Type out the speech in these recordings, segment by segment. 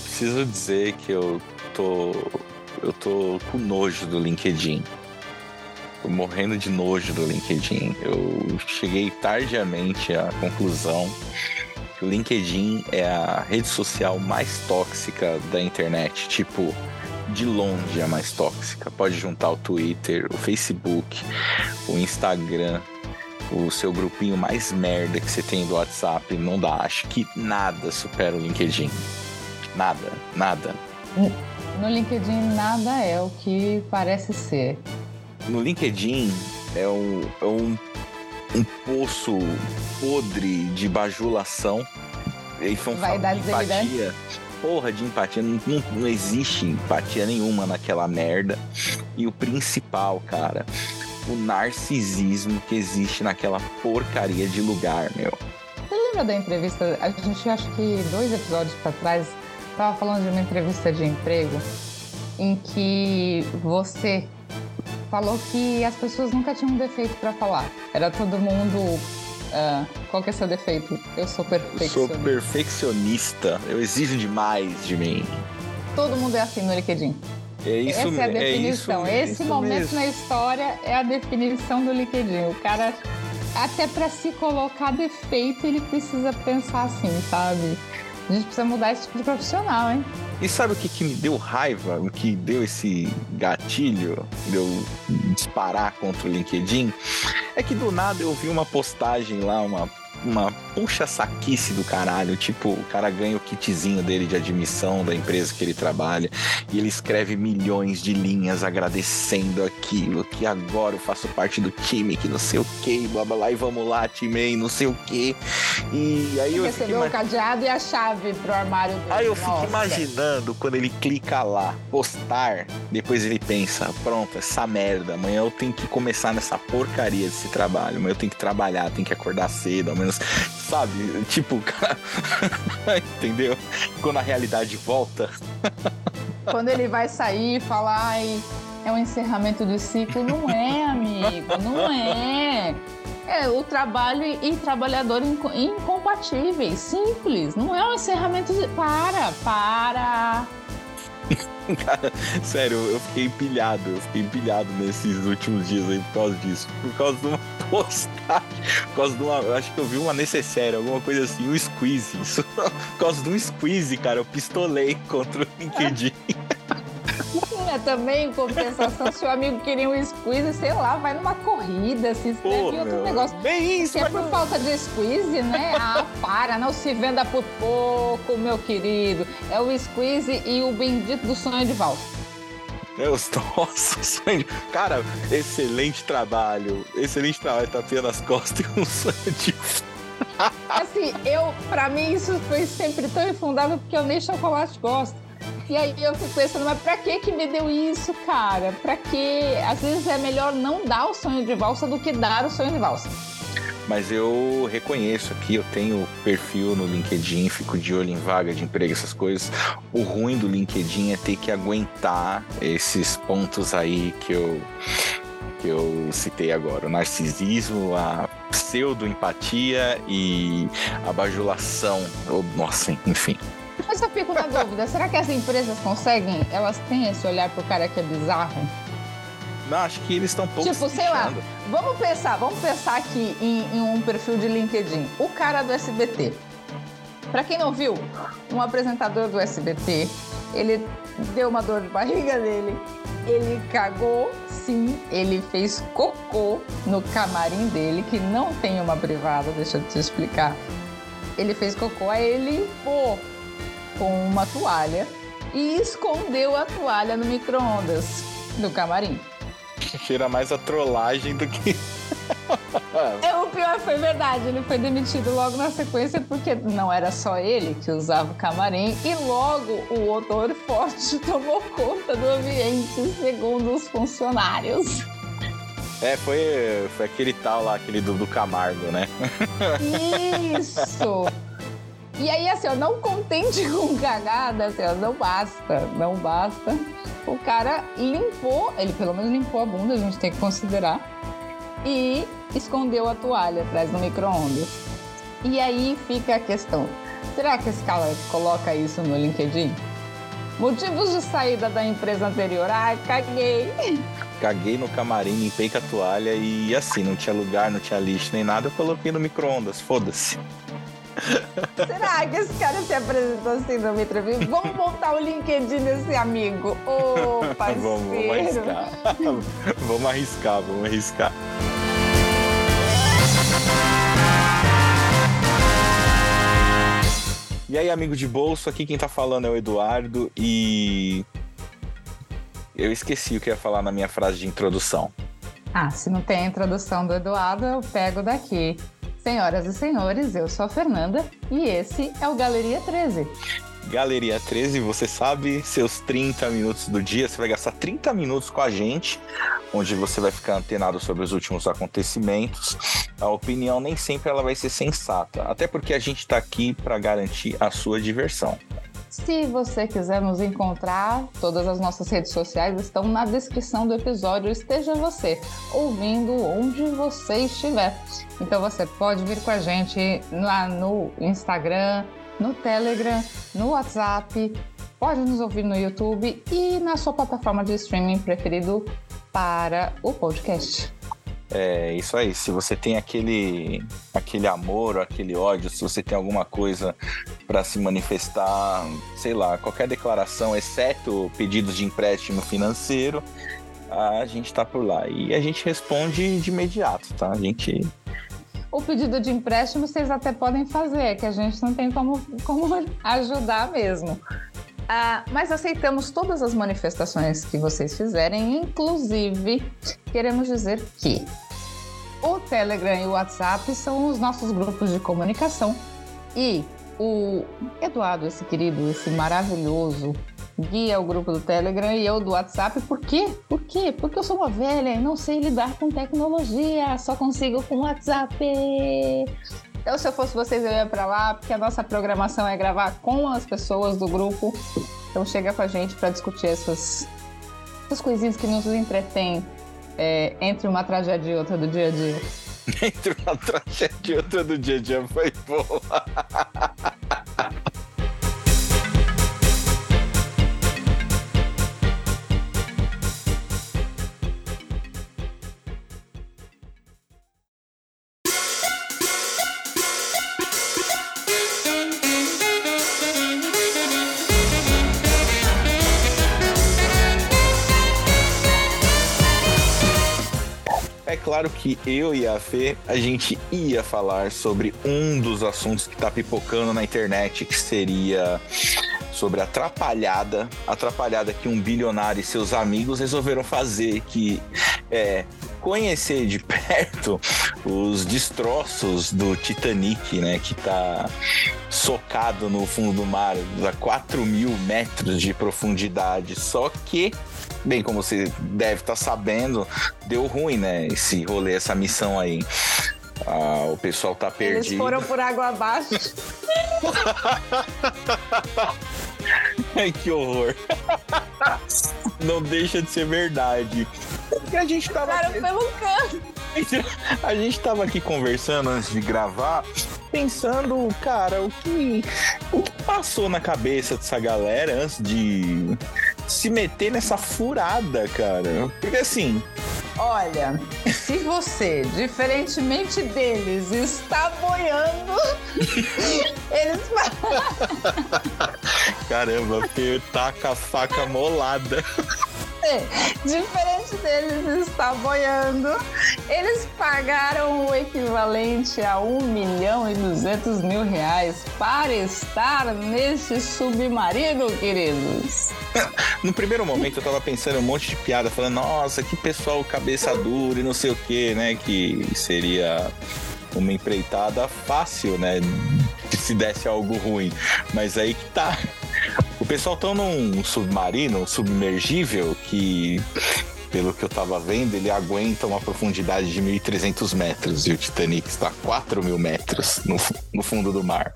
eu preciso dizer que eu tô. Eu tô com nojo do LinkedIn. Tô morrendo de nojo do LinkedIn. Eu cheguei tardiamente à conclusão que o LinkedIn é a rede social mais tóxica da internet. Tipo, de longe a mais tóxica. Pode juntar o Twitter, o Facebook, o Instagram, o seu grupinho mais merda que você tem do WhatsApp. Não dá. Acho que nada supera o LinkedIn. Nada, nada. No LinkedIn nada é o que parece ser. No LinkedIn é um, é um, um poço podre de bajulação. E foi um Vaidade de empatia. Porra de empatia. Não, não, não existe empatia nenhuma naquela merda. E o principal, cara, o narcisismo que existe naquela porcaria de lugar, meu. Você lembra da entrevista? A gente acho que dois episódios para trás estava falando de uma entrevista de emprego em que você falou que as pessoas nunca tinham um defeito para falar. Era todo mundo. Uh, qual que é seu defeito? Eu sou perfeccionista. Eu sou perfeccionista. Eu exijo demais de mim. Todo mundo é assim no LinkedIn. É isso, Essa é a definição. É isso, Esse momento mesmo. na história é a definição do LinkedIn. O cara, até para se colocar defeito, ele precisa pensar assim, sabe? A gente precisa mudar esse tipo de profissional, hein? E sabe o que, que me deu raiva? O que deu esse gatilho de eu disparar contra o LinkedIn? É que do nada eu vi uma postagem lá, uma, uma puxa saquice do caralho. Tipo, o cara ganha o kitzinho dele de admissão da empresa que ele trabalha e ele escreve milhões de linhas agradecendo aquilo, que agora eu faço parte do time, que não sei o que, blá blá blá, e vamos lá, time, não sei o que. E aí eu fiquei Recebeu o cadeado e a chave pro armário dele. Aí eu fico Nossa. imaginando quando ele clica lá, postar, depois ele pensa, pronto, essa merda, amanhã eu tenho que começar nessa porcaria desse trabalho, amanhã eu tenho que trabalhar, tenho que acordar cedo, ao menos, sabe? Tipo, cara, entendeu? Quando a realidade volta. Quando ele vai sair e falar, ai, é um encerramento de ciclo, não é, amigo, não é. É o trabalho e trabalhador inco- incompatíveis, simples. Não é um encerramento de. Para, para. Cara, sério, eu fiquei empilhado, eu fiquei empilhado nesses últimos dias aí por causa disso. Por causa de uma postagem, por causa de uma. Eu acho que eu vi uma necessária, alguma coisa assim, um squeeze. Isso, por causa de um squeeze, cara, eu pistolei contra o LinkedIn. É, também, em compensação, se o amigo queria um squeeze, sei lá, vai numa corrida, se inscreve em outro meu, negócio. Bem isso, Se é por não- falta de squeeze, né? Ah, para, não se venda por pouco, meu querido. É o squeeze e o bendito do sonho de valsa. Meus, nossa. Cara, excelente trabalho. Excelente trabalho, tapinha nas costas e um de. Assim, eu, pra mim, isso foi sempre tão infundável porque eu nem chocolate gosto. E aí eu fico pensando, mas pra que que me deu isso, cara? Pra que? Às vezes é melhor não dar o sonho de valsa do que dar o sonho de valsa. Mas eu reconheço aqui, eu tenho perfil no LinkedIn, fico de olho em vaga de emprego, essas coisas. O ruim do LinkedIn é ter que aguentar esses pontos aí que eu que eu citei agora, o narcisismo, a pseudo-empatia e a bajulação. Oh, Nossa, enfim. Mas eu fico na dúvida, será que as empresas conseguem? Elas têm esse olhar pro cara que é bizarro? Não, acho que eles estão pouco Tipo, se sei lá, vamos pensar, vamos pensar aqui em, em um perfil de LinkedIn. O cara do SBT. Pra quem não viu, um apresentador do SBT, ele deu uma dor de barriga dele, ele cagou, sim, ele fez cocô no camarim dele, que não tem uma privada, deixa eu te explicar. Ele fez cocô, aí ele limpou com uma toalha e escondeu a toalha no micro-ondas do camarim. Cheira mais a trollagem do que. É, o pior foi verdade, ele foi demitido logo na sequência porque não era só ele que usava o camarim e logo o odor forte tomou conta do ambiente, segundo os funcionários. É, foi, foi aquele tal lá, aquele do, do Camargo, né? Isso! E aí, assim, ó, não contente com cagada, assim, ó, não basta, não basta. O cara limpou, ele pelo menos limpou a bunda, a gente tem que considerar, e escondeu a toalha atrás do micro-ondas. E aí fica a questão: será que esse cara coloca isso no LinkedIn? Motivos de saída da empresa anterior. Ah, caguei. Caguei no camarim, limpei com a toalha e assim, não tinha lugar, não tinha lixo nem nada, eu coloquei no micro-ondas, foda-se. Será que esse cara se apresentou assim numa entrevista? Vamos montar o LinkedIn desse amigo. Ô, oh, parceiro. vamos, vamos arriscar. vamos arriscar, vamos arriscar. E aí, amigo de bolso, aqui quem tá falando é o Eduardo e eu esqueci o que ia falar na minha frase de introdução. Ah, se não tem a introdução do Eduardo, eu pego daqui. Senhoras e senhores, eu sou a Fernanda e esse é o Galeria 13. Galeria 13, você sabe, seus 30 minutos do dia, você vai gastar 30 minutos com a gente, onde você vai ficar antenado sobre os últimos acontecimentos. A opinião nem sempre ela vai ser sensata, até porque a gente está aqui para garantir a sua diversão. Se você quiser nos encontrar, todas as nossas redes sociais estão na descrição do episódio. Esteja você ouvindo onde você estiver. Então você pode vir com a gente lá no Instagram, no Telegram, no WhatsApp, pode nos ouvir no YouTube e na sua plataforma de streaming preferido para o podcast. É isso aí. Se você tem aquele, aquele amor aquele ódio, se você tem alguma coisa para se manifestar, sei lá, qualquer declaração, exceto pedidos de empréstimo financeiro, a gente está por lá. E a gente responde de imediato, tá? A gente o pedido de empréstimo vocês até podem fazer, que a gente não tem como, como ajudar mesmo. Ah, mas aceitamos todas as manifestações que vocês fizerem, inclusive queremos dizer que o Telegram e o WhatsApp são os nossos grupos de comunicação e o Eduardo, esse querido, esse maravilhoso guia o grupo do Telegram e eu do WhatsApp. Por quê? Por quê? Porque eu sou uma velha e não sei lidar com tecnologia, só consigo com WhatsApp. Então, se eu fosse vocês, eu ia para lá, porque a nossa programação é gravar com as pessoas do grupo. Então, chega com a gente para discutir essas, essas coisinhas que nos entretêm é, entre uma tragédia e outra do dia a dia. entre uma tragédia e outra do dia a dia foi boa. claro que eu e a Fê, a gente ia falar sobre um dos assuntos que tá pipocando na internet, que seria sobre a atrapalhada, atrapalhada que um bilionário e seus amigos resolveram fazer, que é conhecer de perto os destroços do Titanic, né, que tá socado no fundo do mar a 4 mil metros de profundidade, só que bem, como você deve estar tá sabendo, deu ruim, né? Esse rolê, essa missão aí. Ah, o pessoal tá perdido. Eles foram por água abaixo. Ai, que horror. Não deixa de ser verdade. Porque a gente tava. Cara, pelo canto. A gente tava aqui conversando antes de gravar, pensando, cara, o que, o que passou na cabeça dessa galera antes de se meter nessa furada, cara. Porque assim. Olha, se você, diferentemente deles, está boiando, eles. Caramba, taca a faca molada. Diferente deles está boiando, eles pagaram o equivalente a 1 milhão e 200 mil reais para estar nesse submarino, queridos. No primeiro momento eu tava pensando um monte de piada, falando, nossa, que pessoal cabeça dura e não sei o que, né? Que seria uma empreitada fácil, né? Se desse algo ruim. Mas aí que tá. O pessoal tá num submarino submergível que, pelo que eu tava vendo, ele aguenta uma profundidade de 1.300 metros e o Titanic está a 4 mil metros no, no fundo do mar.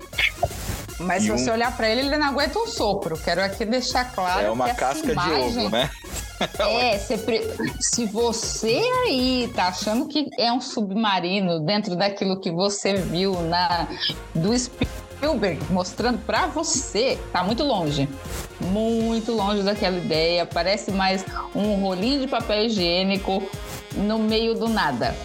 Mas e se um... você olhar para ele, ele não aguenta um sopro. Quero aqui deixar claro. É uma casca imagem... de ovo, né? É, se você aí tá achando que é um submarino dentro daquilo que você viu na do espírito Spielberg mostrando para você, tá muito longe. Muito longe daquela ideia. Parece mais um rolinho de papel higiênico no meio do nada.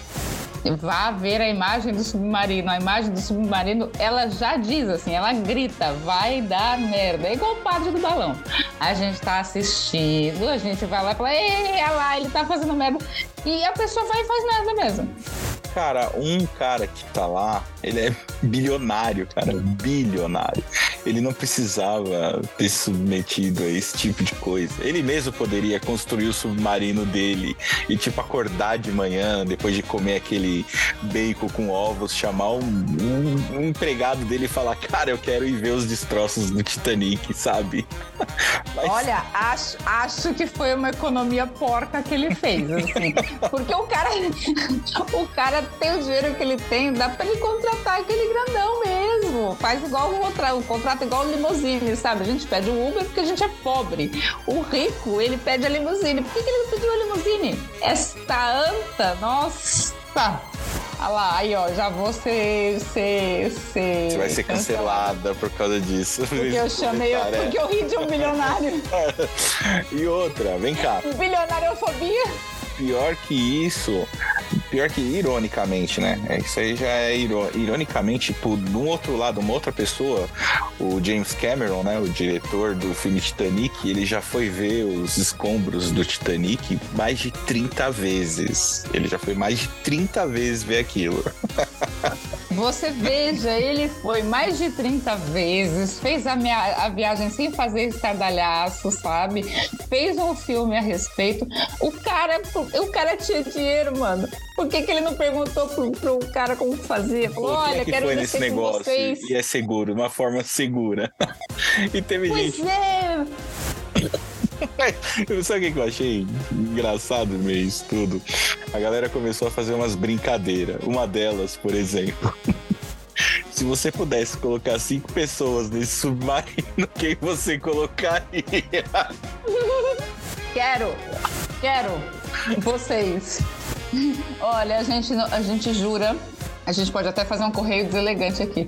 Vá ver a imagem do submarino. A imagem do submarino, ela já diz assim, ela grita, vai dar merda. É igual o padre do balão. A gente tá assistindo, a gente vai lá e fala, ei, olha lá, ele tá fazendo merda. E a pessoa vai e faz merda mesmo. Cara, um cara que tá lá, ele é bilionário, cara, bilionário. Ele não precisava ter submetido a esse tipo de coisa. Ele mesmo poderia construir o submarino dele e, tipo, acordar de manhã, depois de comer aquele bacon com ovos, chamar um, um, um empregado dele e falar: Cara, eu quero ir ver os destroços do Titanic, sabe? Mas... Olha, acho, acho que foi uma economia porca que ele fez, assim. Porque o cara, o cara tem o dinheiro que ele tem, dá pra ele contratar aquele grandão mesmo. Faz igual o outro, o contrato igual o limousine, sabe? A gente pede o Uber porque a gente é pobre. O rico, ele pede a limousine. Por que, que ele não pediu a limousine? Esta anta, nossa! Olha lá, aí ó, já vou ser. ser, ser Você vai ser cancelada, por causa disso. Porque eu chamei. Porque eu ri de um bilionário. e outra, vem cá. Bilionariofobia? pior que isso, pior que ironicamente, né? É, isso aí já é ironicamente, por um outro lado, uma outra pessoa, o James Cameron, né? O diretor do filme Titanic, ele já foi ver os escombros do Titanic mais de 30 vezes. Ele já foi mais de 30 vezes ver aquilo. Você veja, ele foi mais de 30 vezes, fez a, minha, a viagem sem fazer estardalhaço, sabe? Fez um filme a respeito. O cara, o cara tinha dinheiro, mano. Por que, que ele não perguntou pro, pro cara como fazia? Falou, olha, é que quero foi nesse negócio vocês. E é seguro, uma forma segura. e teve pois gente. É. Sabe o que eu achei engraçado no meio disso tudo? A galera começou a fazer umas brincadeiras. Uma delas, por exemplo. Se você pudesse colocar cinco pessoas nesse submarino, quem você colocaria? Quero! Quero! Vocês! Olha, a gente, a gente jura. A gente pode até fazer um correio deselegante aqui.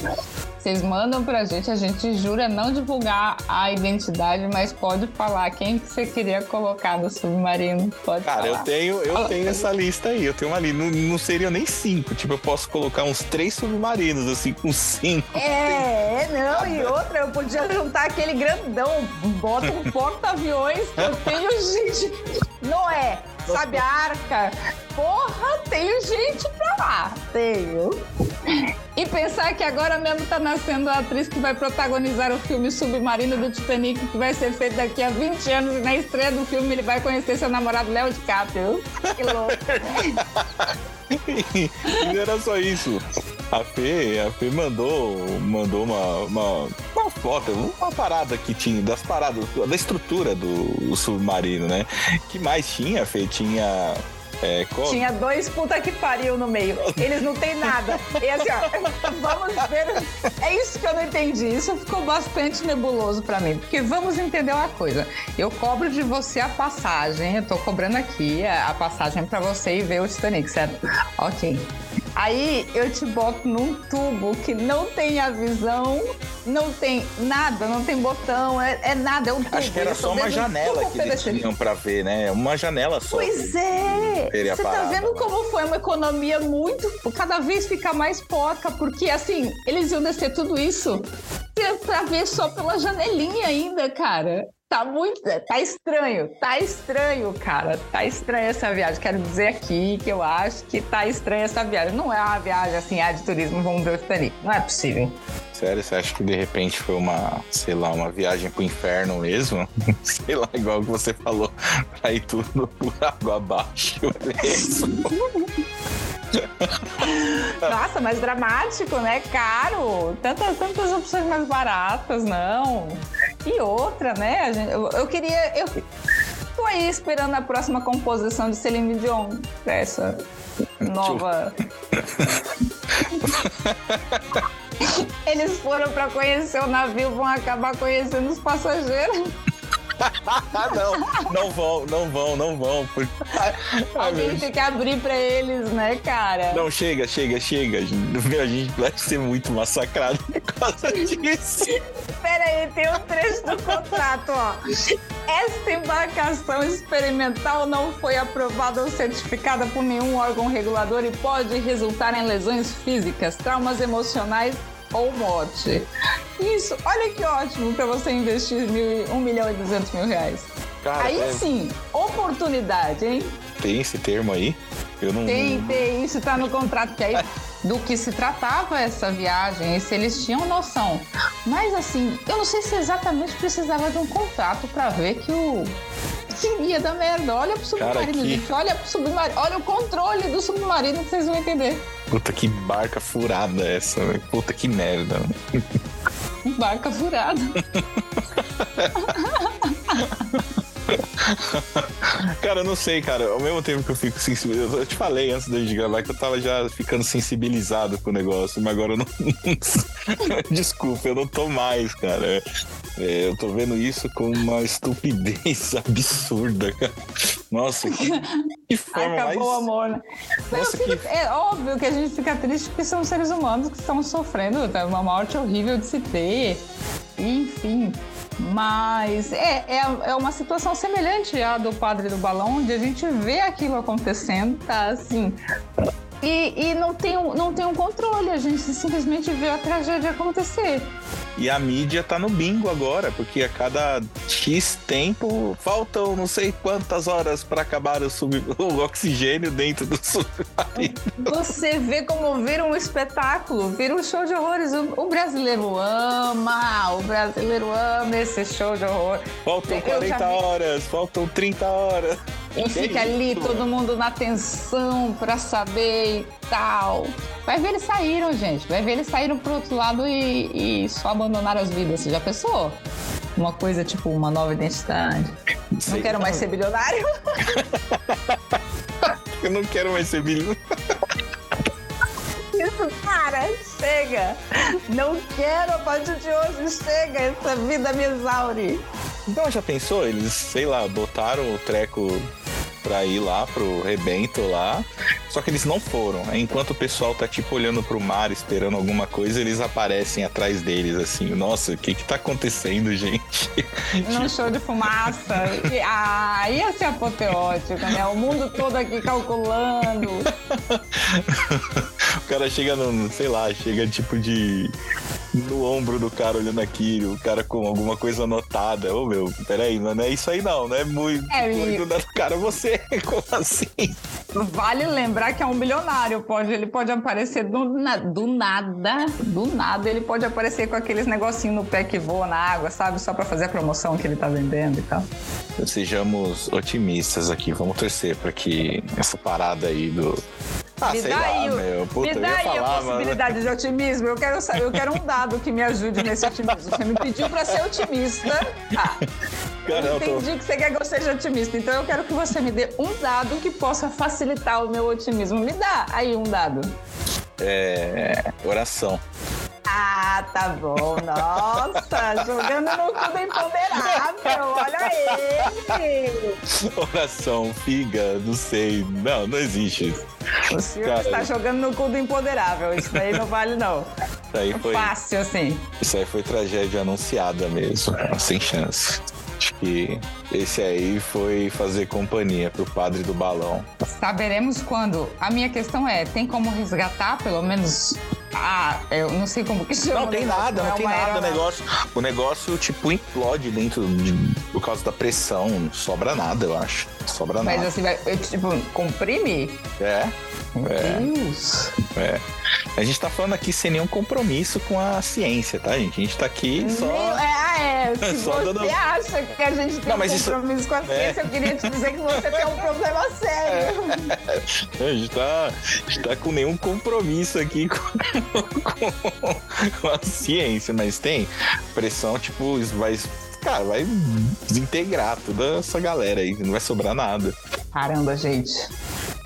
Vocês mandam pra gente, a gente jura não divulgar a identidade, mas pode falar quem que você queria colocar no submarino. Pode Cara, falar. eu tenho, eu tenho essa lista aí, eu tenho uma lista. Não, não seriam nem cinco. Tipo, eu posso colocar uns três submarinos, assim, com cinco. É, não, e outra, eu podia juntar aquele grandão, bota um porta-aviões que eu tenho, gente. Noé, sabe a arca? Porra, tenho gente pra lá. Tenho. E pensar que agora mesmo tá nascendo a atriz que vai protagonizar o filme Submarino do Titanic, que vai ser feito daqui a 20 anos, e na estreia do filme ele vai conhecer seu namorado Léo DiCaprio. Que louco. e não era só isso. A Fê, a Fê mandou, mandou uma, uma, uma, foto, uma parada que tinha, das paradas, da estrutura do submarino, né? que mais tinha, Fê? Tinha é, Tinha dois puta que pariu no meio. Eles não têm nada. E assim, ó, vamos ver. É isso que eu não entendi. Isso ficou bastante nebuloso para mim. Porque vamos entender uma coisa. Eu cobro de você a passagem. Eu tô cobrando aqui a passagem para você ir ver o Titanic, certo? Ok. Aí eu te boto num tubo que não tem a visão, não tem nada, não tem botão, é, é nada, é um tubo. Acho que era só uma janela que eles tinham pra ver, né? Uma janela só. Pois é! Você tá vendo como foi uma economia muito. Cada vez fica mais porca, porque assim, eles iam descer tudo isso pra ver só pela janelinha ainda, cara. Tá muito. Tá estranho, tá estranho, cara. Tá estranha essa viagem. Quero dizer aqui que eu acho que tá estranha essa viagem. Não é uma viagem assim, ah, de turismo, vamos ver o Titanic. Não é possível. Sério, você acha que de repente foi uma, sei lá, uma viagem pro inferno mesmo? sei lá, igual que você falou, pra ir tudo por água abaixo mesmo. Nossa, mas dramático, né? Caro. Tantas, tantas opções mais baratas, não. E outra, né? Gente, eu, eu, queria. Eu tô aí esperando a próxima composição de Celine Dion essa nova. Eles foram para conhecer o navio, vão acabar conhecendo os passageiros. não, não vão, não vão, não vão. Por... Alguém tem que abrir pra eles, né, cara? Não, chega, chega, chega. A gente vai ser muito massacrado por causa disso. Pera aí, tem um trecho do contrato, ó. Esta embarcação experimental não foi aprovada ou certificada por nenhum órgão regulador e pode resultar em lesões físicas, traumas emocionais ou morte. Isso, olha que ótimo para você investir mil, 1 milhão e 200 mil reais. Cara, aí é... sim, oportunidade, hein? Tem esse termo aí? Eu não... Tem, tem, isso tá no contrato, que aí do que se tratava essa viagem e se eles tinham noção. Mas assim, eu não sei se exatamente precisava de um contrato para ver que o que da merda. Olha pro submarino, Cara, que... gente. Olha pro submarino. Olha o controle do submarino que vocês vão entender. Puta que barca furada essa, Puta que merda. Barca furada. cara, eu não sei, cara. Ao mesmo tempo que eu fico sensibilizado. Eu te falei antes de gravar que eu tava já ficando sensibilizado com o negócio, mas agora eu não. Desculpa, eu não tô mais, cara. É, eu tô vendo isso com uma estupidez absurda, cara. Nossa, que, que forma Acabou mais... o amor, né? Nossa, que... É óbvio que a gente fica triste porque são seres humanos que estão sofrendo tá? uma morte horrível de se ter. Enfim, mas é, é, é, uma situação semelhante à do Padre do Balão, onde a gente vê aquilo acontecendo, tá assim. E, e não, tem, não tem um controle, a gente simplesmente vê a tragédia acontecer. E a mídia tá no bingo agora, porque a cada X tempo faltam não sei quantas horas para acabar o, sub... o oxigênio dentro do submarino. Você vê como vira um espetáculo, vira um show de horrores. O, o brasileiro ama, o brasileiro ama esse show de horror. Faltam 40 horas, faltam 30 horas. E fica ali todo mundo na tensão pra saber e tal. Vai ver eles saíram, gente. Vai ver eles saíram pro outro lado e, e só abandonaram as vidas. Você já pensou? Uma coisa tipo uma nova identidade. Sei não quero não. mais ser bilionário. Eu não quero mais ser bilionário. Isso, para, chega. Não quero a partir de hoje, chega. Essa vida me exaure. Então já pensou? Eles, sei lá, botaram o treco pra ir lá pro rebento lá. Só que eles não foram. Enquanto o pessoal tá tipo olhando pro mar, esperando alguma coisa, eles aparecem atrás deles, assim. Nossa, o que que tá acontecendo, gente? Num show de fumaça. ah, ia ser apoteótico, né? O mundo todo aqui calculando. o cara chega no, sei lá, chega tipo de no ombro do cara olhando aquilo, o cara com alguma coisa anotada. Ô meu, peraí, mas não é isso aí não, não é muito. É, muito e... cara, você, como assim? Vale lembrar que é um bilionário, pode, ele pode aparecer do, na, do nada, do nada, ele pode aparecer com aqueles negocinhos no pé que voa na água, sabe? Só para fazer a promoção que ele tá vendendo e tal. Sejamos otimistas aqui, vamos torcer para que essa parada aí do ah, me dá lá, aí, meu. Puta, me dá aí falar, a possibilidade mano. de otimismo. Eu quero, eu quero um dado que me ajude nesse otimismo. Você me pediu para ser otimista. Tá. eu entendi tô... que você quer que eu seja otimista. Então eu quero que você me dê um dado que possa facilitar o meu otimismo. Me dá aí um dado. É. Oração. Ah, tá bom. Nossa, jogando no cu do imponderável. Olha ele. Oração, figa, não sei. Não, não existe isso. O senhor Cara, está jogando no cu do imponderável. Isso daí não vale, não. Isso aí foi, Fácil, assim. Isso aí foi tragédia anunciada mesmo. Sem chance. Acho que esse aí foi fazer companhia pro padre do balão. Saberemos quando. A minha questão é: tem como resgatar pelo menos ah, eu não sei como que chama. Não tem nada, não, não é tem nada. O negócio, o negócio, tipo, implode dentro de, por causa da pressão. Não sobra nada, eu acho. Não sobra Mas nada. Mas assim, vai, tipo, comprime? É. Meu é, Deus. É. A gente tá falando aqui sem nenhum compromisso com a ciência, tá, gente? A gente tá aqui só. Meu, é, ah, é. Se só você dando... acha que a gente tem não, um compromisso isso... com a é. ciência, é. eu queria te dizer que você tem um problema sério. É. A, gente tá, a gente tá com nenhum compromisso aqui com, com, com a ciência, mas tem pressão, tipo, vai cara, vai desintegrar toda essa galera aí, não vai sobrar nada. Caramba, gente.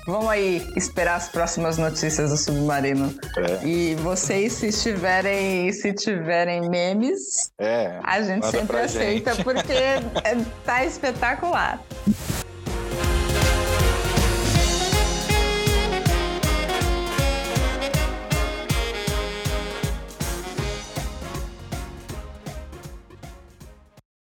Vamos aí esperar as próximas notícias do submarino. É. E vocês, se tiverem, se tiverem memes, é, a gente sempre aceita, gente. porque tá espetacular.